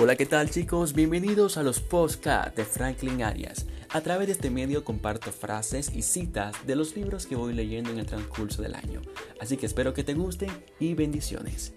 Hola, ¿qué tal chicos? Bienvenidos a los podcasts de Franklin Arias. A través de este medio comparto frases y citas de los libros que voy leyendo en el transcurso del año. Así que espero que te gusten y bendiciones.